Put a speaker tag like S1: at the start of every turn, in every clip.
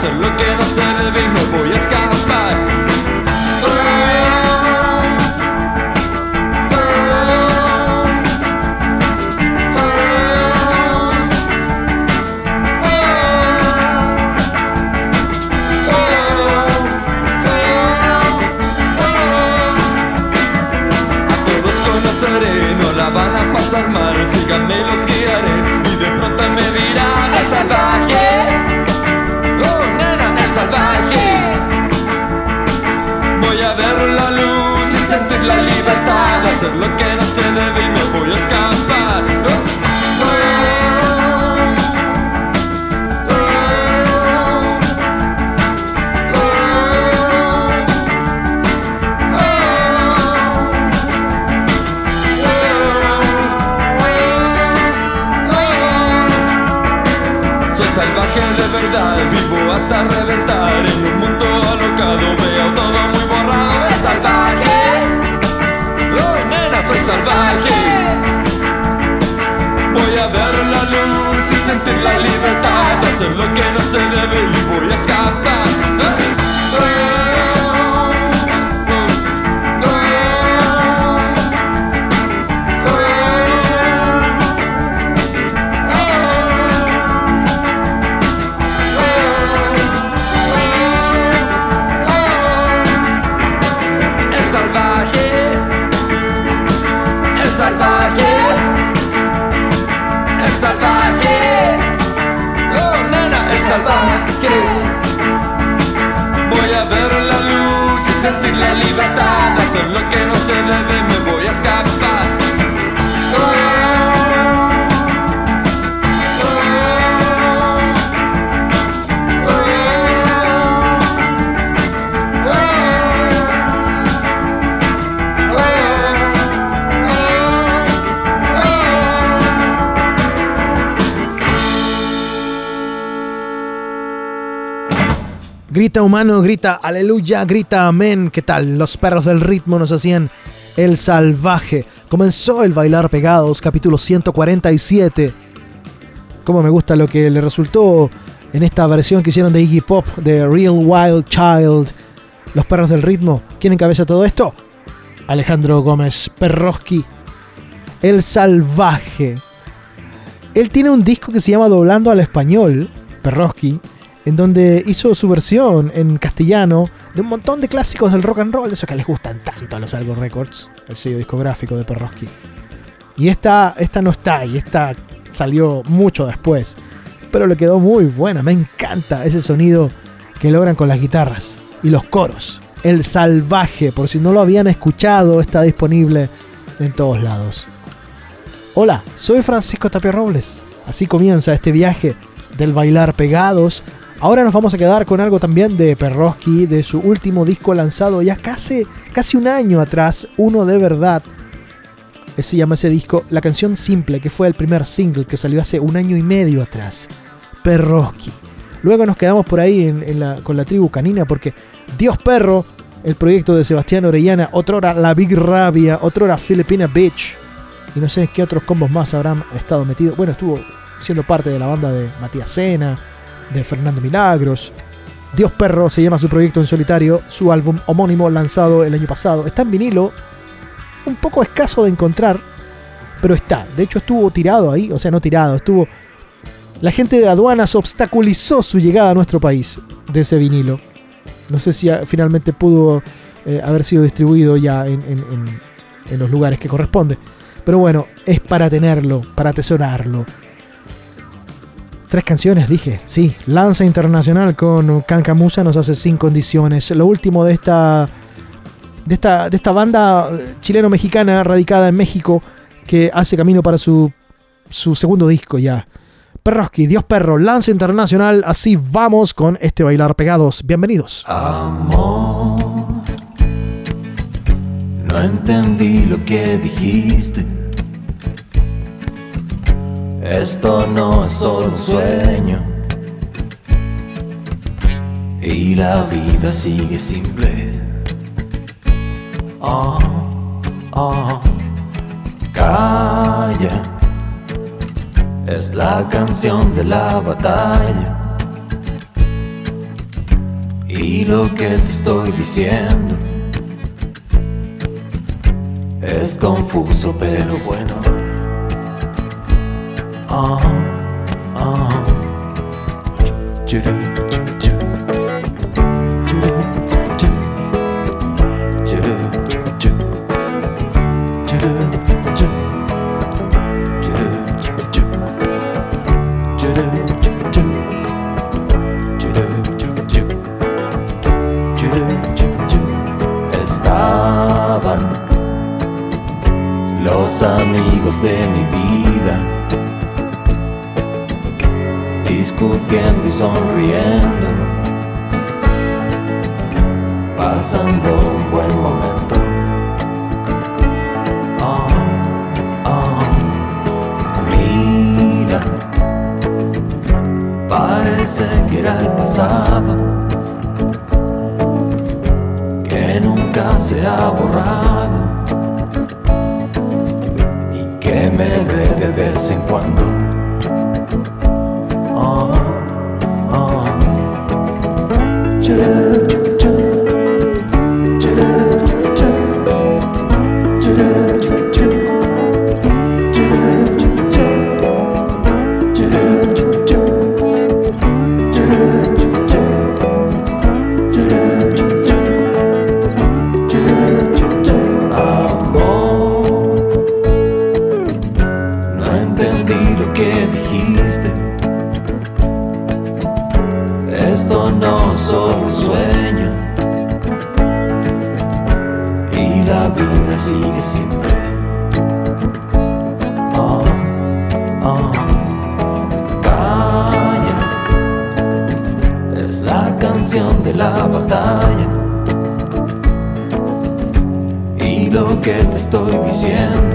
S1: hacer lo que no se debe y no voy a escapar. A todos conoceré, no la van a pasar mal, síganme los guiaré y de pronto me dirán a salvar. la libertad, hacer lo que no se debe y me voy a escapar. Soy salvaje de verdad, vivo hasta libertad es lo que no se debe y voy a.
S2: Grita humano, grita aleluya, grita amén. ¿Qué tal? Los perros del ritmo nos hacían el salvaje. Comenzó el bailar pegados, capítulo 147. Como me gusta lo que le resultó en esta versión que hicieron de Iggy Pop, de Real Wild Child. Los perros del ritmo. ¿Quién encabeza todo esto? Alejandro Gómez Perroski. El salvaje. Él tiene un disco que se llama Doblando al Español, Perroski en donde hizo su versión en castellano de un montón de clásicos del rock and roll, de esos que les gustan tanto a los Algo Records, el sello discográfico de Perroski. Y esta, esta no está, y esta salió mucho después, pero le quedó muy buena, me encanta ese sonido que logran con las guitarras y los coros. El salvaje, por si no lo habían escuchado, está disponible en todos lados. Hola, soy Francisco Tapia Robles. Así comienza este viaje del bailar pegados Ahora nos vamos a quedar con algo también de Perroski, de su último disco lanzado ya casi, casi un año atrás, uno de verdad. Se llama ese disco La canción simple, que fue el primer single que salió hace un año y medio atrás. Perroski. Luego nos quedamos por ahí con la tribu canina porque Dios Perro, el proyecto de Sebastián Orellana, otrora La Big Rabia, otrora Filipina Beach. Y no sé qué otros combos más habrán estado metidos. Bueno, estuvo siendo parte de la banda de Matías Sena de Fernando Milagros. Dios Perro se llama su proyecto en solitario, su álbum homónimo lanzado el año pasado. Está en vinilo, un poco escaso de encontrar, pero está. De hecho estuvo tirado ahí, o sea, no tirado, estuvo... La gente de aduanas obstaculizó su llegada a nuestro país de ese vinilo. No sé si finalmente pudo eh, haber sido distribuido ya en, en los lugares que corresponde. Pero bueno, es para tenerlo, para atesorarlo. Tres canciones, dije. Sí, Lanza Internacional con Cancamusa nos hace sin condiciones. Lo último de esta, de esta, de esta banda chileno-mexicana radicada en México que hace camino para su, su segundo disco ya. Perroski, Dios Perro, Lanza Internacional. Así vamos con este bailar pegados. Bienvenidos.
S3: Amor, no entendí lo que dijiste. Esto no es solo un sueño. Y la vida sigue simple. Oh, oh, calla. Es la canción de la batalla. Y lo que te estoy diciendo es confuso, pero bueno. Estaban los amigos de mi vida sonriendo, pasando un buen momento. Ah, ah. Mira, parece que era el pasado, que nunca se ha borrado y que me ve de vez en cuando.
S4: 天。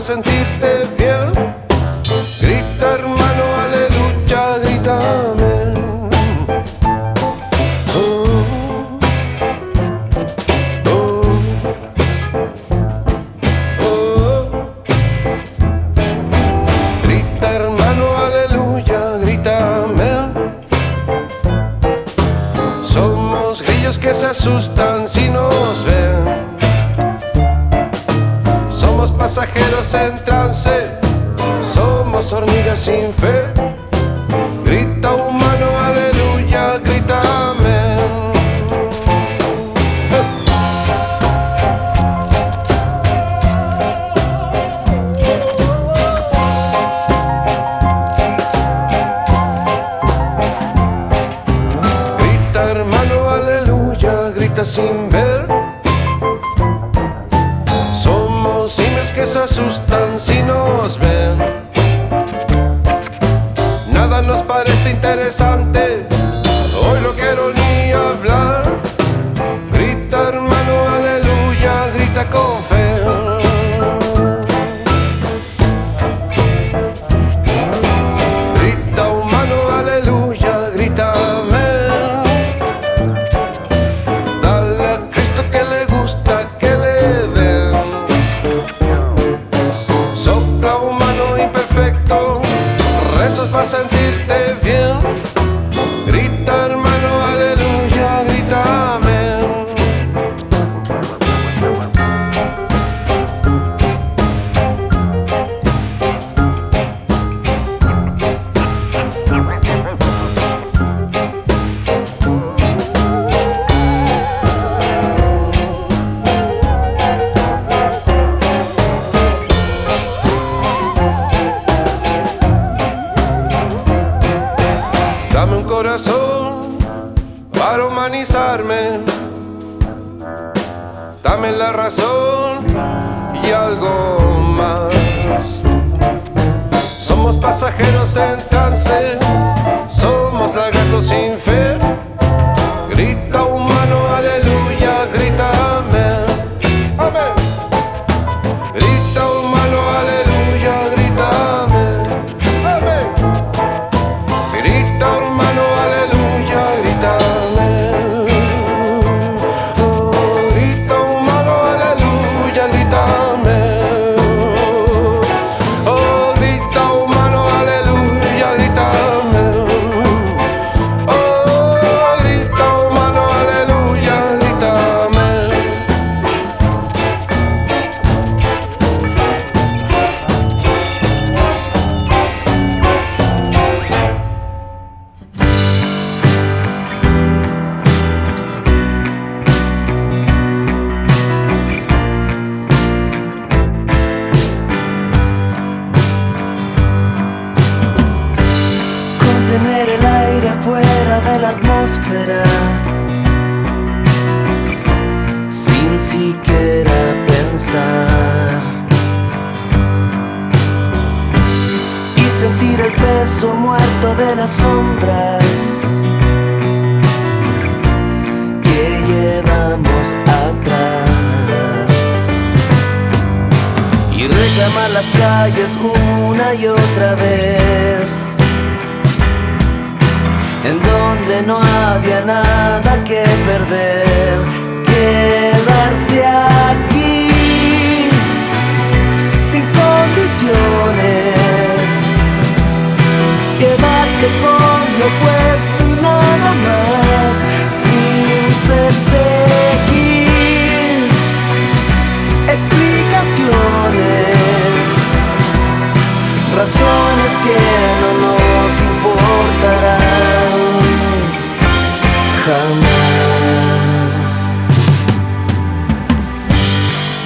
S4: Sentirte
S5: y
S6: reclamar las calles una y otra vez en donde no había nada que perder, quedarse aquí sin condiciones, quedarse con lo puesto y nada más, razones que no nos importarán jamás.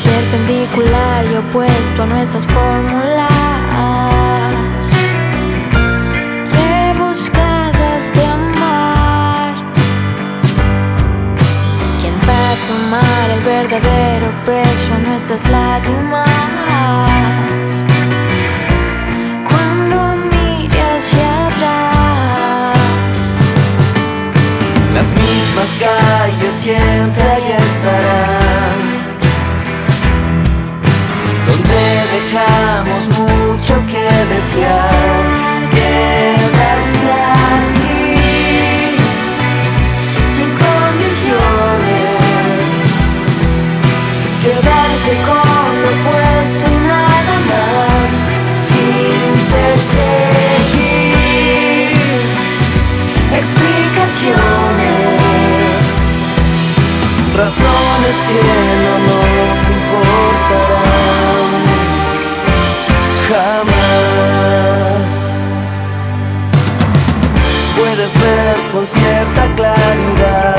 S7: perpendicular y opuesto a nuestras fórmulas tomar el verdadero peso a nuestras lágrimas? Cuando mire hacia atrás.
S6: Las mismas calles siempre ahí estarán. Donde dejamos mucho que desear. Quedarse aquí quedarse con lo puesto y nada más sin perseguir explicaciones, razones que no nos importarán jamás. Puedes ver con cierta claridad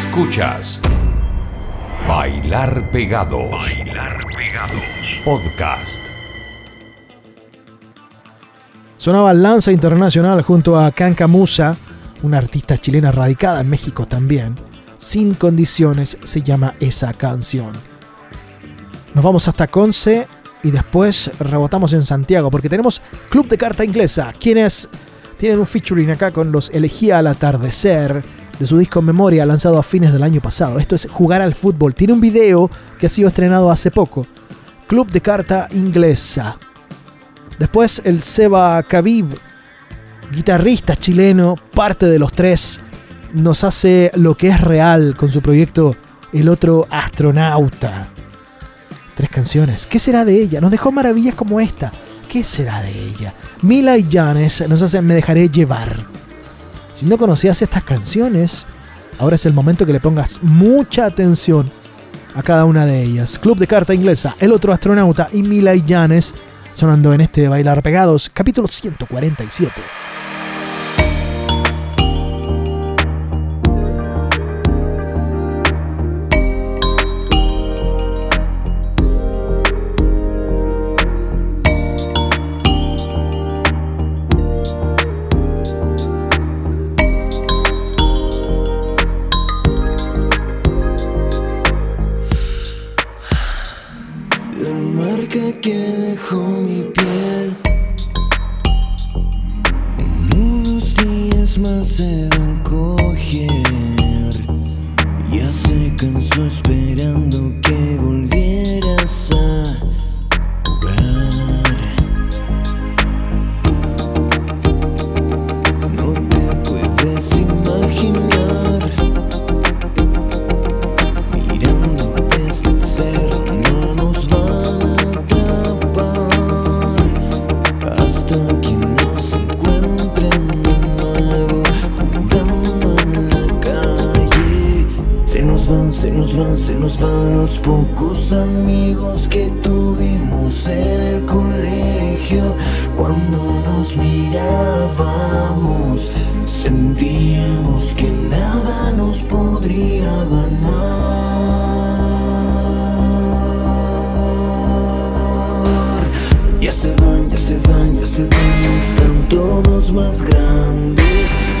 S8: Escuchas Bailar Pegados. Bailar Pegados. Podcast.
S2: Sonaba Lanza Internacional junto a Canca Musa, una artista chilena radicada en México también. Sin condiciones se llama esa canción. Nos vamos hasta Conce y después rebotamos en Santiago porque tenemos Club de Carta Inglesa, quienes tienen un featuring acá con los Elegía al Atardecer de su disco Memoria lanzado a fines del año pasado. Esto es Jugar al Fútbol. Tiene un video que ha sido estrenado hace poco. Club de Carta Inglesa. Después el Seba Khabib, guitarrista chileno, parte de los tres, nos hace lo que es real con su proyecto El otro astronauta. Tres canciones. ¿Qué será de ella? Nos dejó maravillas como esta. ¿Qué será de ella? Mila y Janes nos hacen Me dejaré llevar. Si no conocías estas canciones, ahora es el momento que le pongas mucha atención a cada una de ellas. Club de Carta Inglesa, El Otro Astronauta y Mila y Janes sonando en este Bailar Pegados, capítulo 147.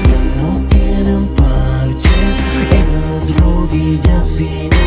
S6: Que no quedó más noche para celebrar.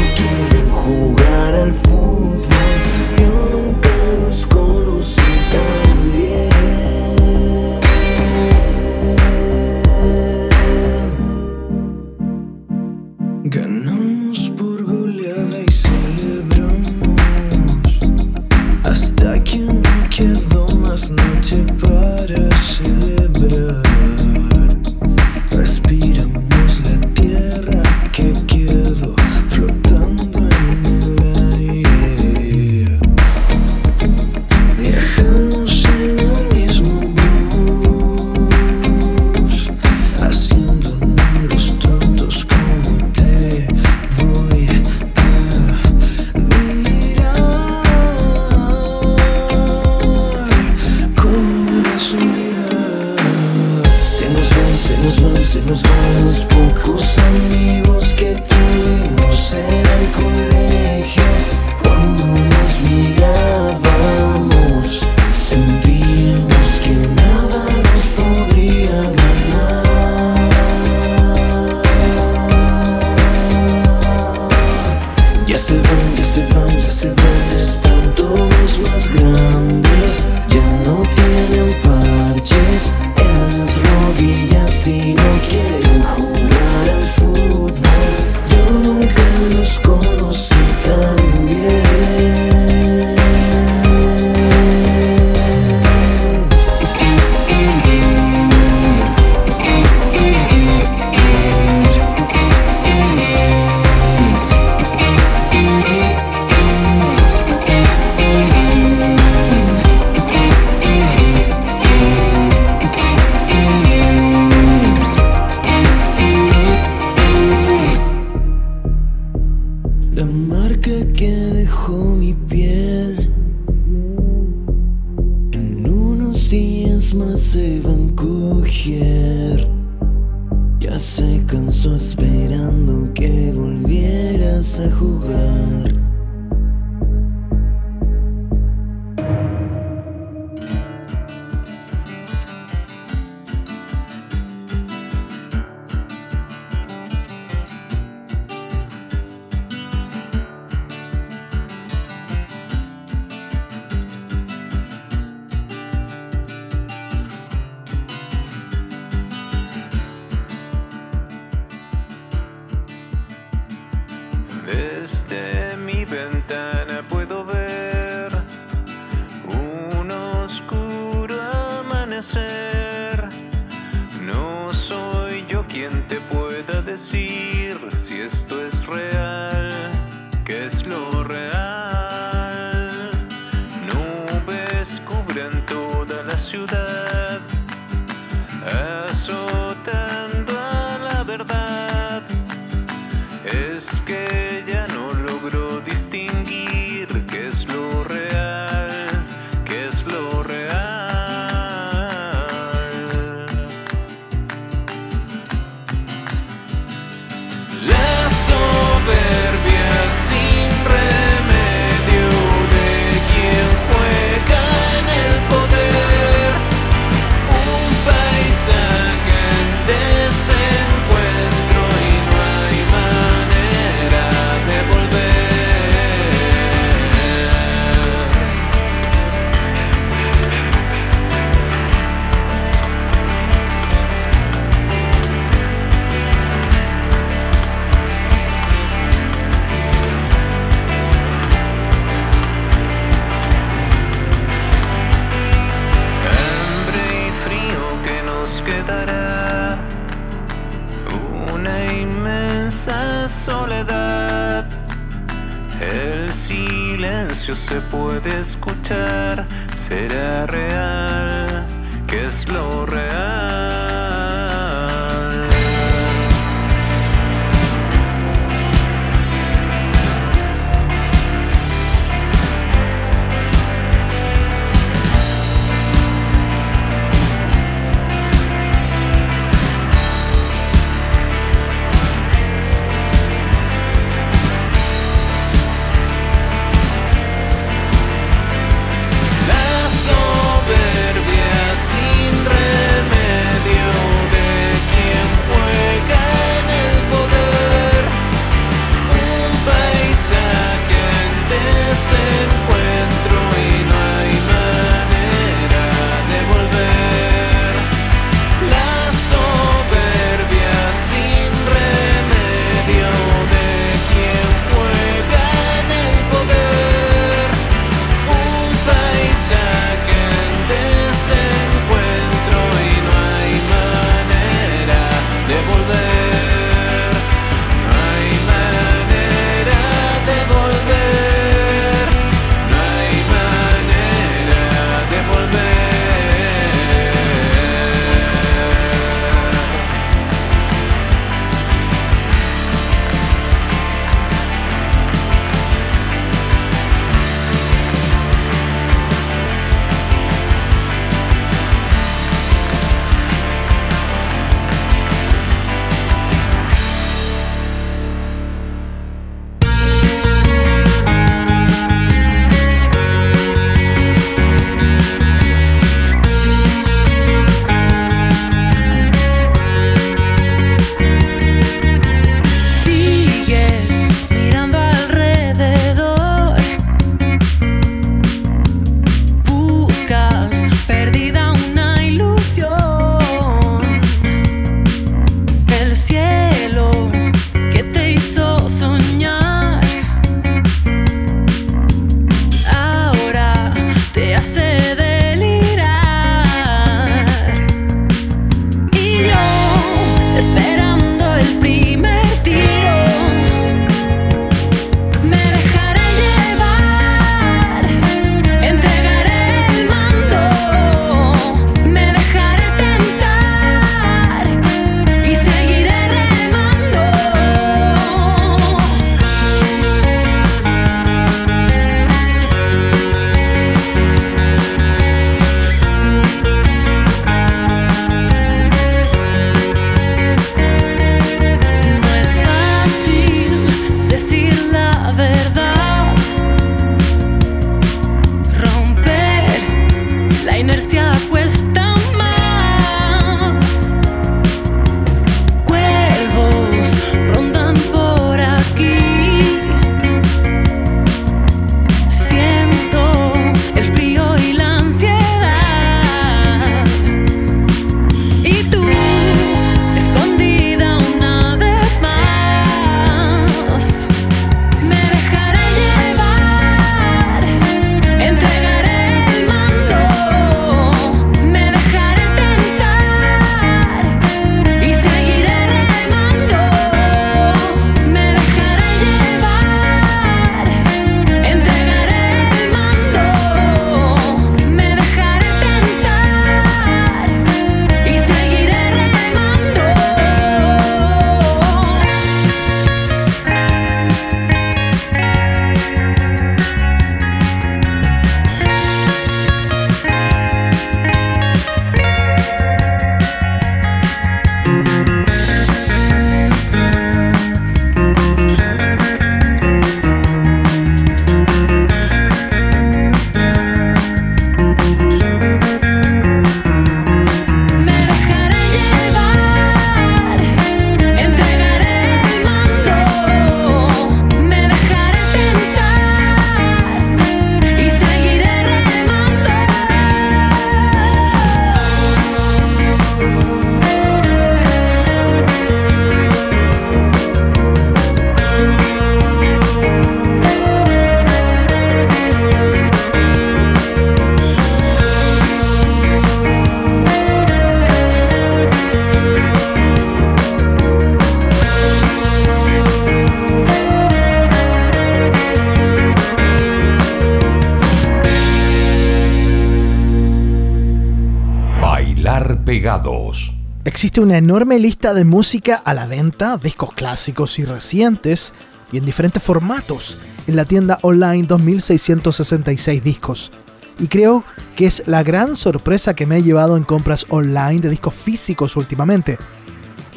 S9: Existe una enorme lista de música a la venta, discos clásicos y recientes, y en diferentes formatos, en la tienda online 2666 discos. Y creo que es la gran sorpresa que me he llevado en compras online de discos físicos últimamente.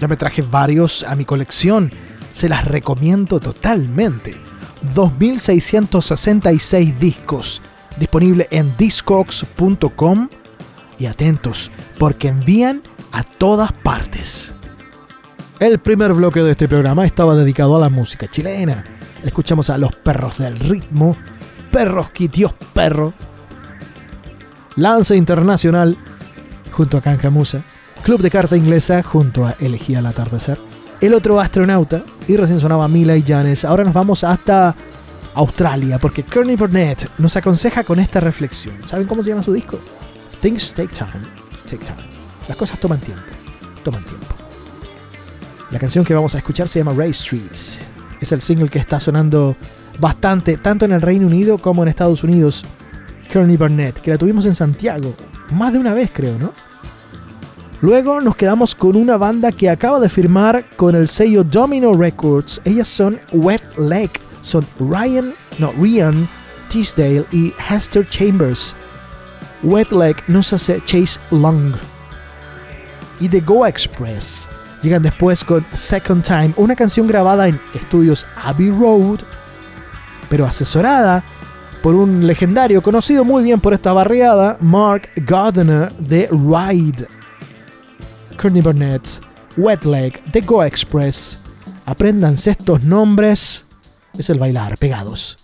S9: Ya me traje varios a mi colección, se las recomiendo totalmente. 2666 discos, disponible en discogs.com y atentos, porque envían a todas partes. El primer bloque de este programa estaba dedicado a la música chilena. Escuchamos a los perros del ritmo, perros Dios perro, Lance Internacional junto a Canja Musa, Club de Carta Inglesa junto a Elegía al Atardecer, El Otro Astronauta y recién sonaba Mila y Janes. Ahora nos vamos hasta Australia porque Kearney Burnett nos aconseja con esta reflexión. ¿Saben cómo se llama su disco? Things Take Time, Take Time. Las cosas toman tiempo, toman tiempo. La canción que vamos a escuchar se llama Ray Streets. Es el single que está sonando bastante, tanto en el Reino Unido como en Estados Unidos. Kearney Burnett, que la tuvimos en Santiago, más de una vez creo, ¿no? Luego nos quedamos con una banda que acaba de firmar con el sello Domino Records. Ellas son Wet Leg, son Ryan, no, Ryan Teasdale y Hester Chambers. Wet Leg nos hace Chase Long. Y The Go Express Llegan después con Second Time, una canción grabada en estudios Abbey Road, pero asesorada por un legendario conocido muy bien por esta barriada, Mark Gardner de Ride. Courtney Burnett, Wet Leg, The Go Express. Apréndanse estos nombres. Es el bailar pegados.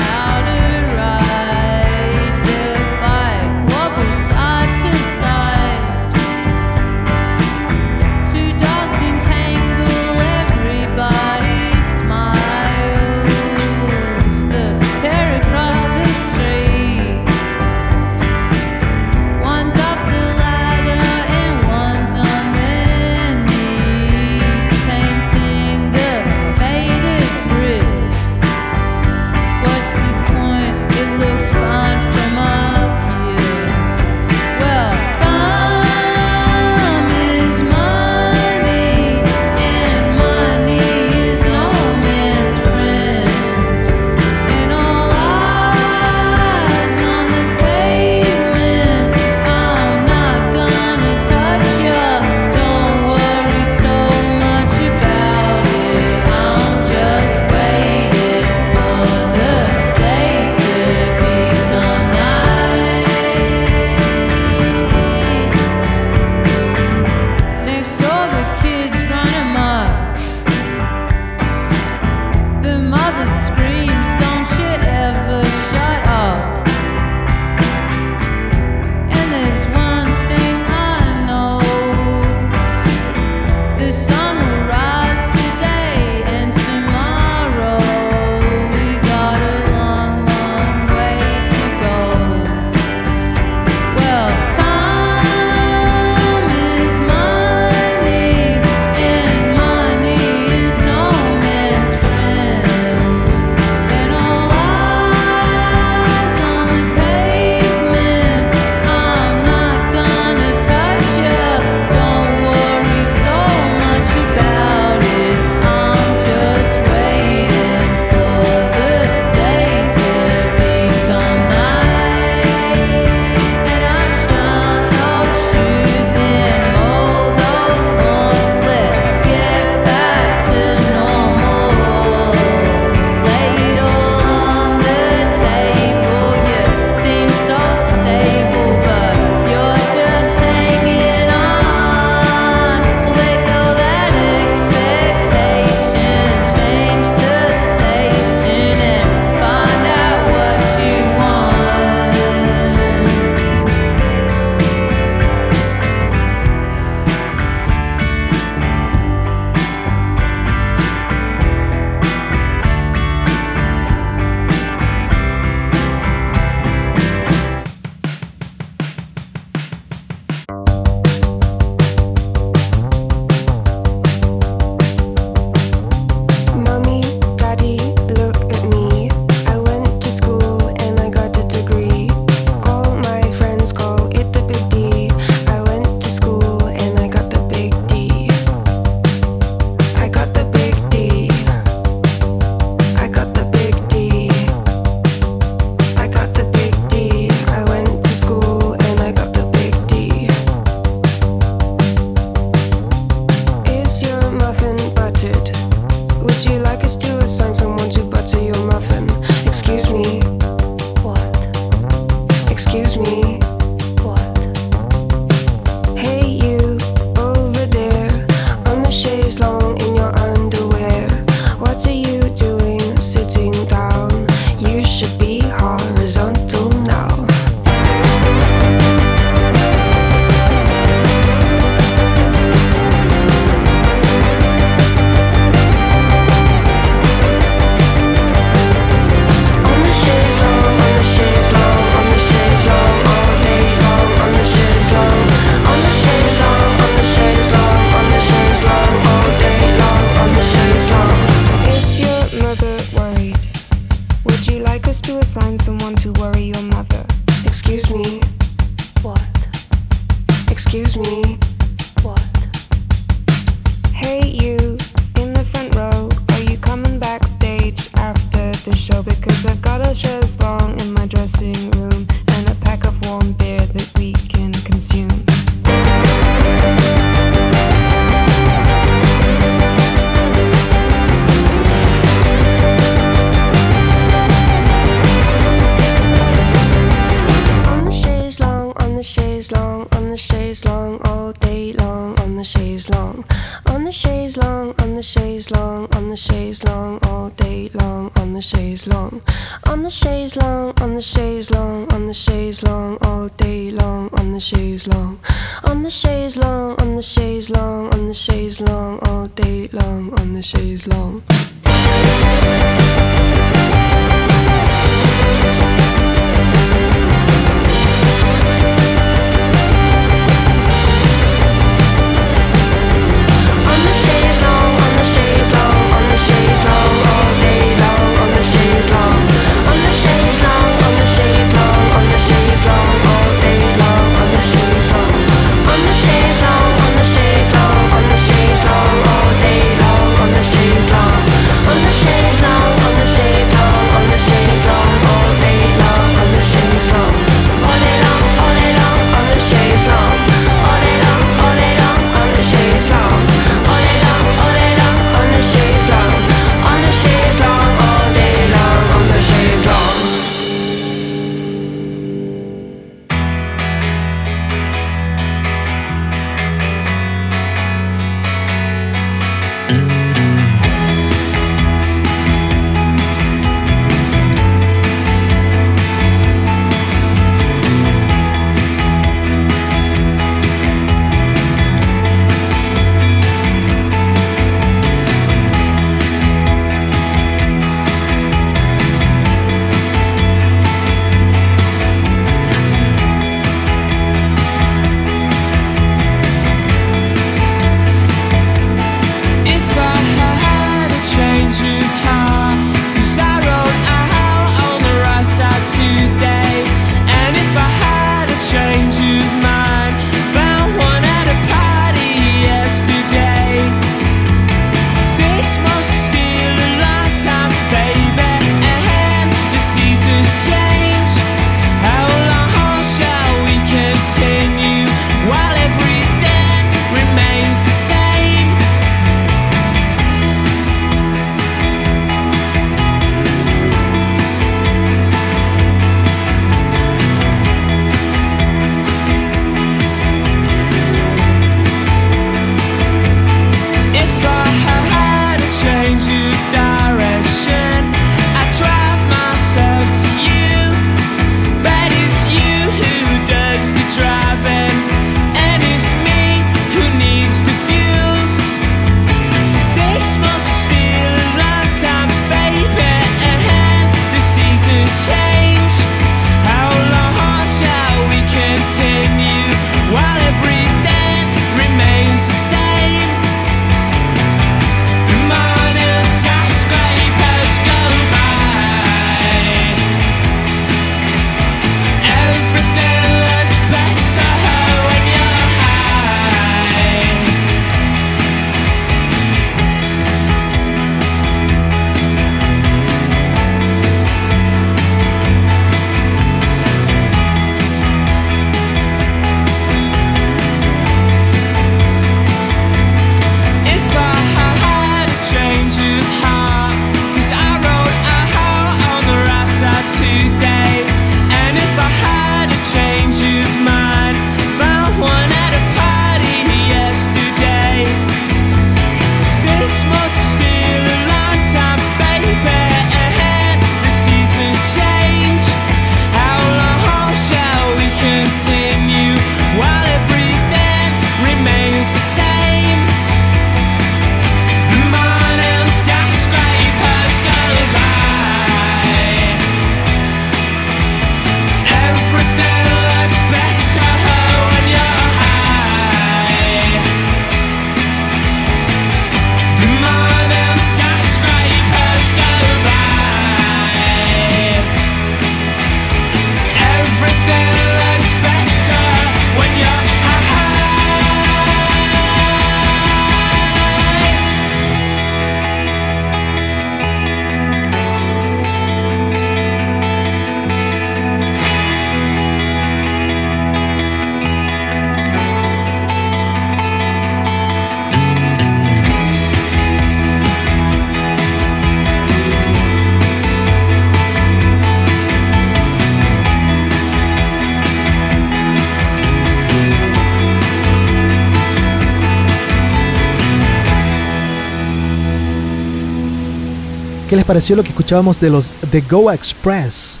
S10: ¿Qué les pareció lo que escuchábamos de los The Go Express?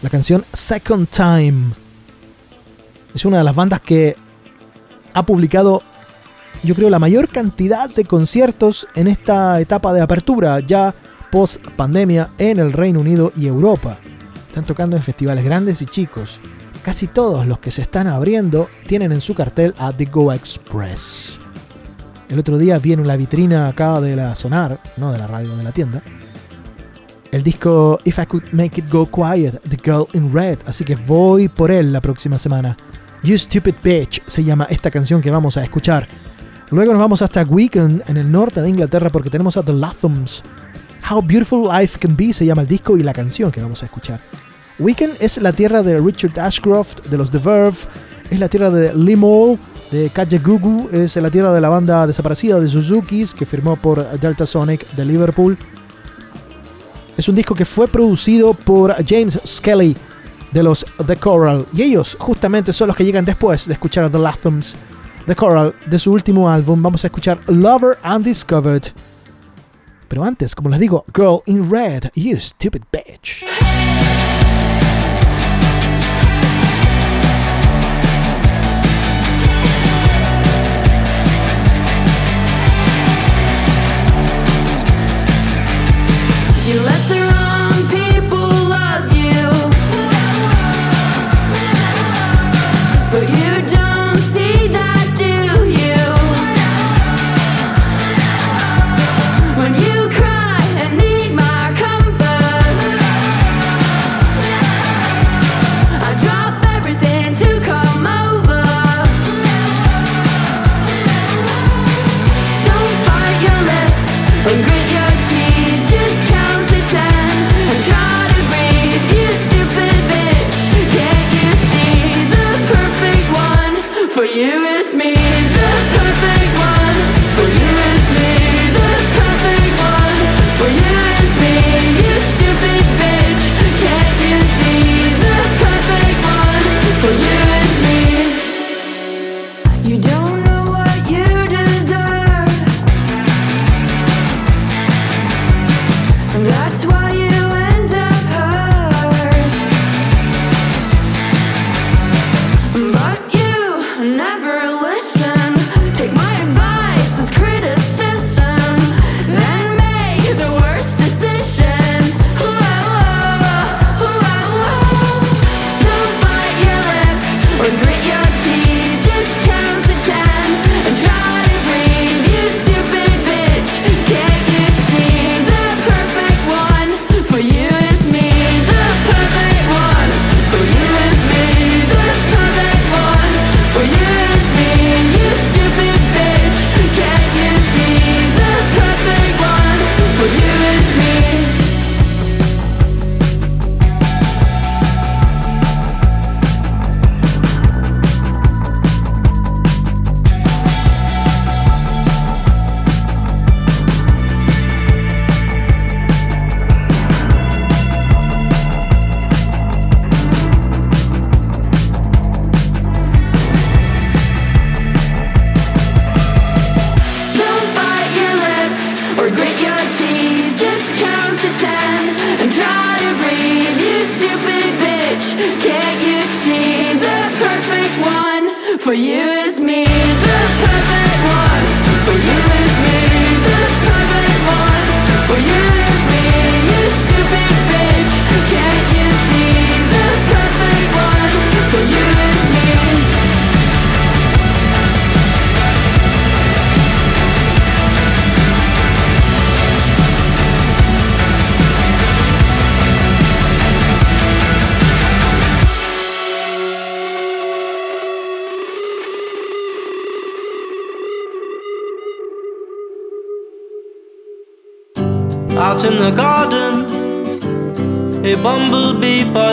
S10: La canción Second Time. Es una de las bandas que ha publicado, yo creo, la mayor cantidad de conciertos en esta etapa de apertura, ya post pandemia, en el Reino Unido y Europa. Están tocando en festivales grandes y chicos. Casi todos los que se están abriendo tienen en su cartel a The Go Express. El otro día vi en la vitrina acá de la Sonar, no de la radio, de la tienda, el disco If I Could Make It Go Quiet, The Girl in Red, así que voy por él la próxima semana. You Stupid Bitch se llama esta canción que vamos a escuchar. Luego nos vamos hasta Wigan, en el norte de Inglaterra, porque tenemos a The Lathams. How Beautiful Life Can Be se llama el disco y la canción que vamos a escuchar. Wigan es la tierra de Richard Ashcroft, de los The Verve, es la tierra de Limol, de Kaja Gugu, es la tierra de la banda desaparecida de Suzuki's, que firmó por Delta Sonic de Liverpool. Es un disco que fue producido por James Skelly de los The Coral. Y ellos justamente son los que llegan después de escuchar a The Lathams. The Coral, de su último álbum, vamos a escuchar Lover Undiscovered. Pero antes, como les digo, Girl in Red, You Stupid Bitch.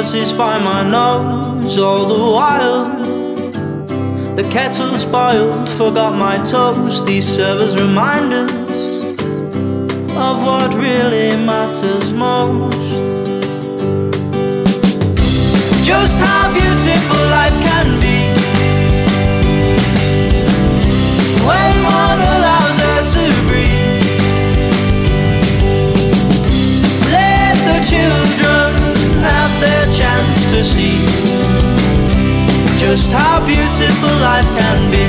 S11: Buzzes by my nose all the while. The kettle's boiled, forgot my toast. These servers remind us of what really matters most. Just how beautiful life can be when one allows children have their chance to see just how beautiful life can be.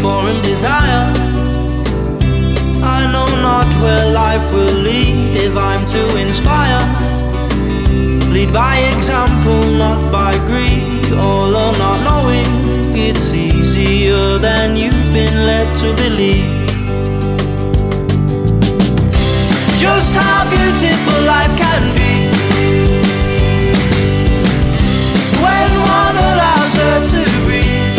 S11: Foreign desire, I know not where life will lead if I'm to inspire. Lead by example, not by greed. All or not knowing, it's easier than you've been led to believe. Just how beautiful life can be when one allows her to breathe.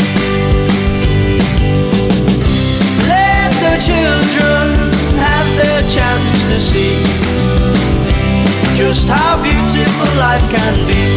S11: Let the children have their chance to see just how beautiful life can be.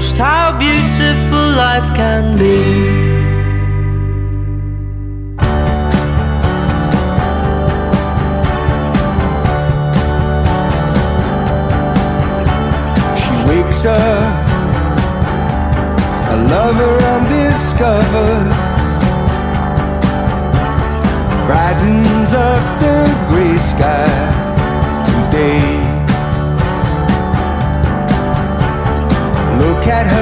S11: Just how beautiful life can be.
S6: She wakes up a lover undiscovered, brightens up the gray skies today. cat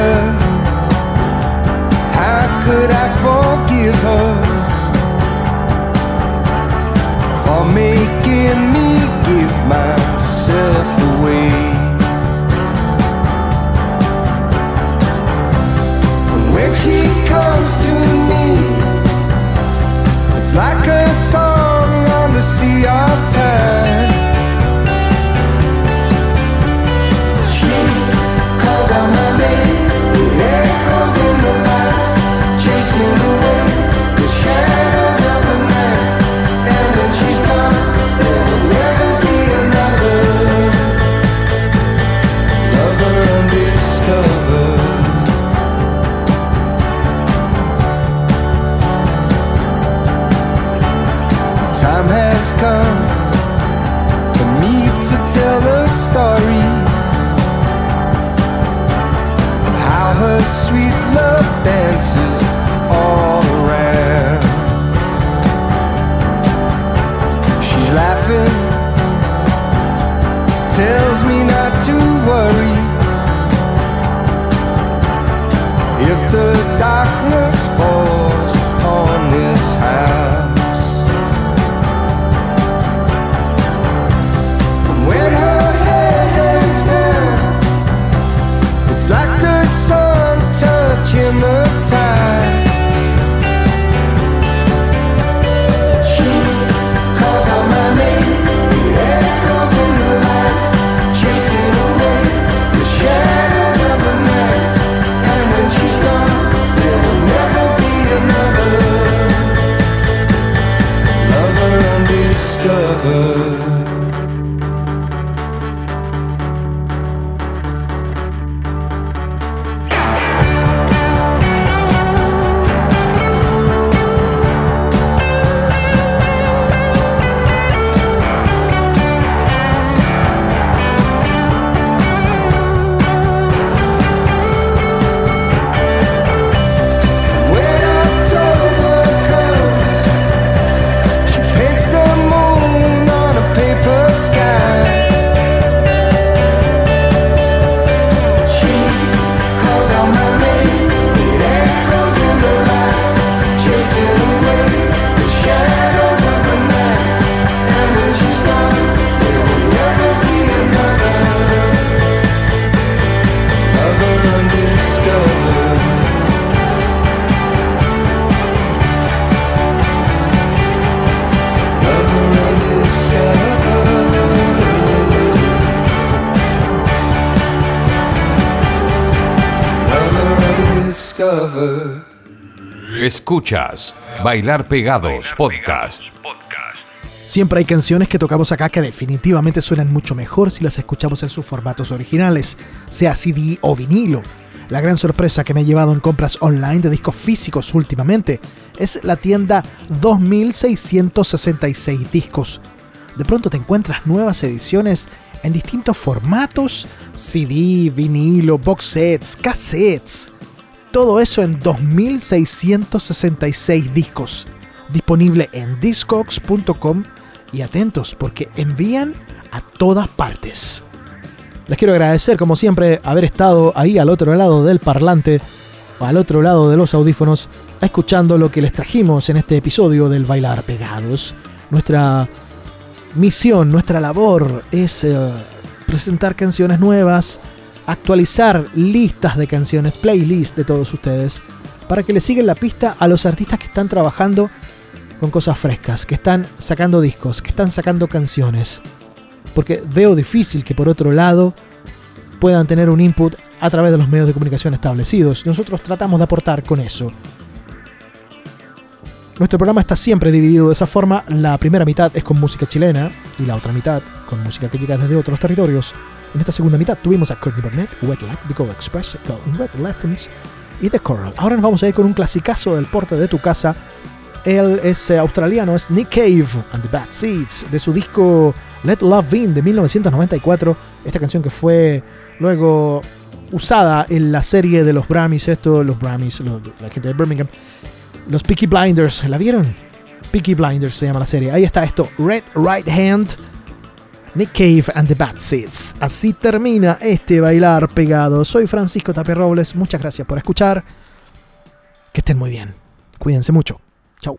S8: Escuchas Bailar Pegados Podcast.
S2: Siempre hay canciones que tocamos acá que definitivamente suenan mucho mejor si las escuchamos en sus formatos originales, sea CD o vinilo. La gran sorpresa que me he llevado en compras online de discos físicos últimamente es la tienda 2666 discos. De pronto te encuentras nuevas ediciones en distintos formatos, CD, vinilo, box sets, cassettes. Todo eso en 2666 discos. Disponible en discogs.com y atentos porque envían a todas partes. Les quiero agradecer, como siempre, haber estado ahí al otro lado del parlante, o al otro lado de los audífonos, escuchando lo que les trajimos en este episodio del Bailar Pegados. Nuestra misión, nuestra labor es eh, presentar canciones nuevas, actualizar listas de canciones, playlists de todos ustedes, para que le sigan la pista a los artistas que están trabajando con cosas frescas, que están sacando discos, que están sacando canciones. Porque veo difícil que por otro lado puedan tener un input a través de los medios de comunicación establecidos. Nosotros tratamos de aportar con eso. Nuestro programa está siempre dividido de esa forma. La primera mitad es con música chilena y la otra mitad con música que llega desde otros territorios. En esta segunda mitad tuvimos a Courtney Barnett, Wet Like, The Go Express, Red Elephants y The Coral. Ahora nos vamos a ir con un clasicazo del porte de tu casa. Él es eh, australiano, es Nick Cave and the Bad Seeds, de su disco Let Love In de 1994. Esta canción que fue luego usada en la serie de los Grammys, esto, los Grammys, lo- la gente de Birmingham. Los Peaky Blinders, ¿la vieron? Peaky Blinders se llama la serie. Ahí está esto, Red Right Hand, Nick Cave and the Bad Seeds. Así termina este bailar pegado. Soy Francisco Tapia Robles, muchas gracias por escuchar. Que estén muy bien. Cuídense mucho. Chau.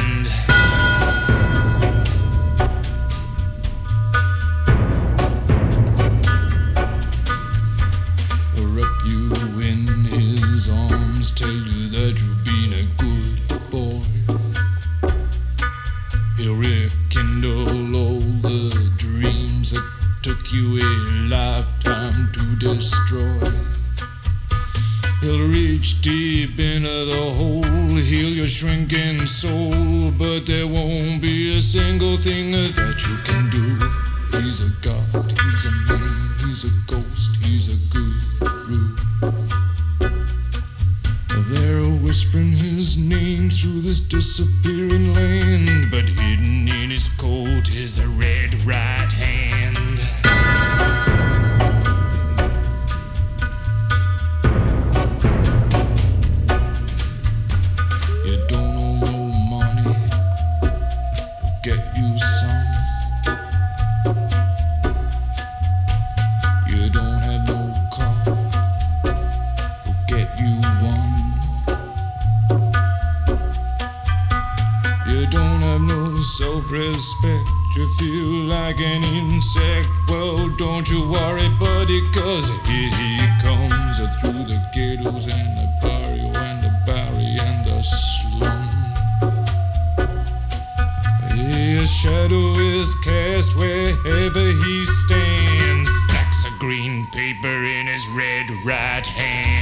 S1: Wherever he stands. Stacks of green paper in his red right hand.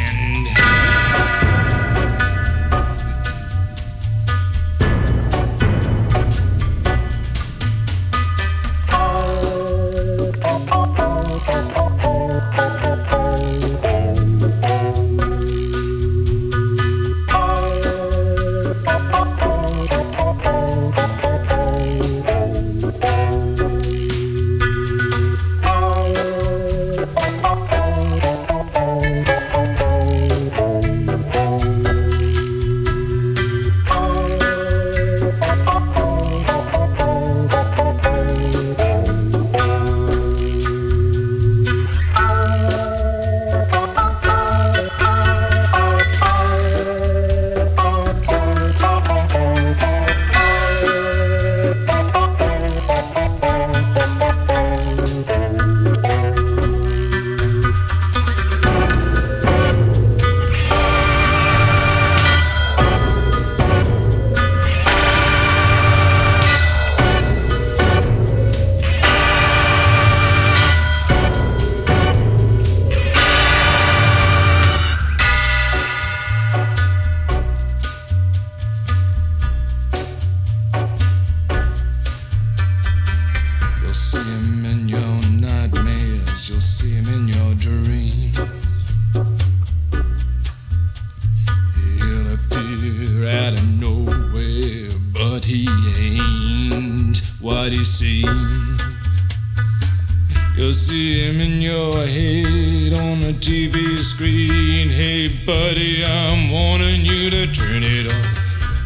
S1: TV screen. Hey, buddy, I'm warning you to turn it off.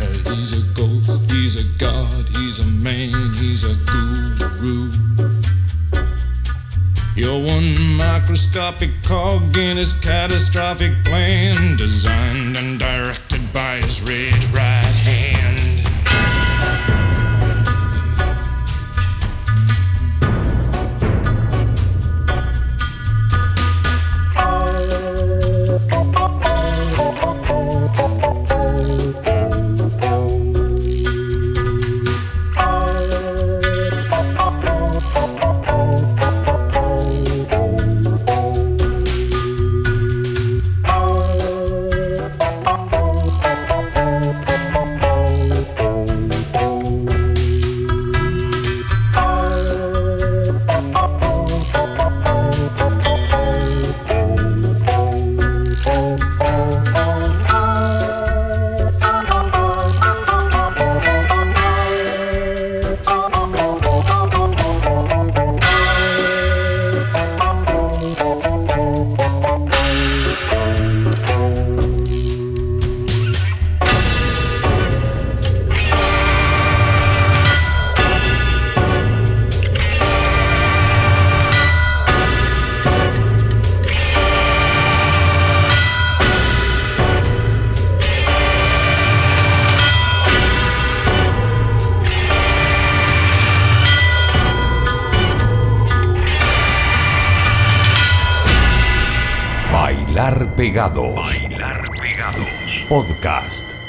S1: Uh, he's a ghost, he's a god, he's a man, he's a guru. You're one microscopic cog in his catastrophic plan, designed and directed by his red right
S8: Pegados. Bailar Pegados. Podcast.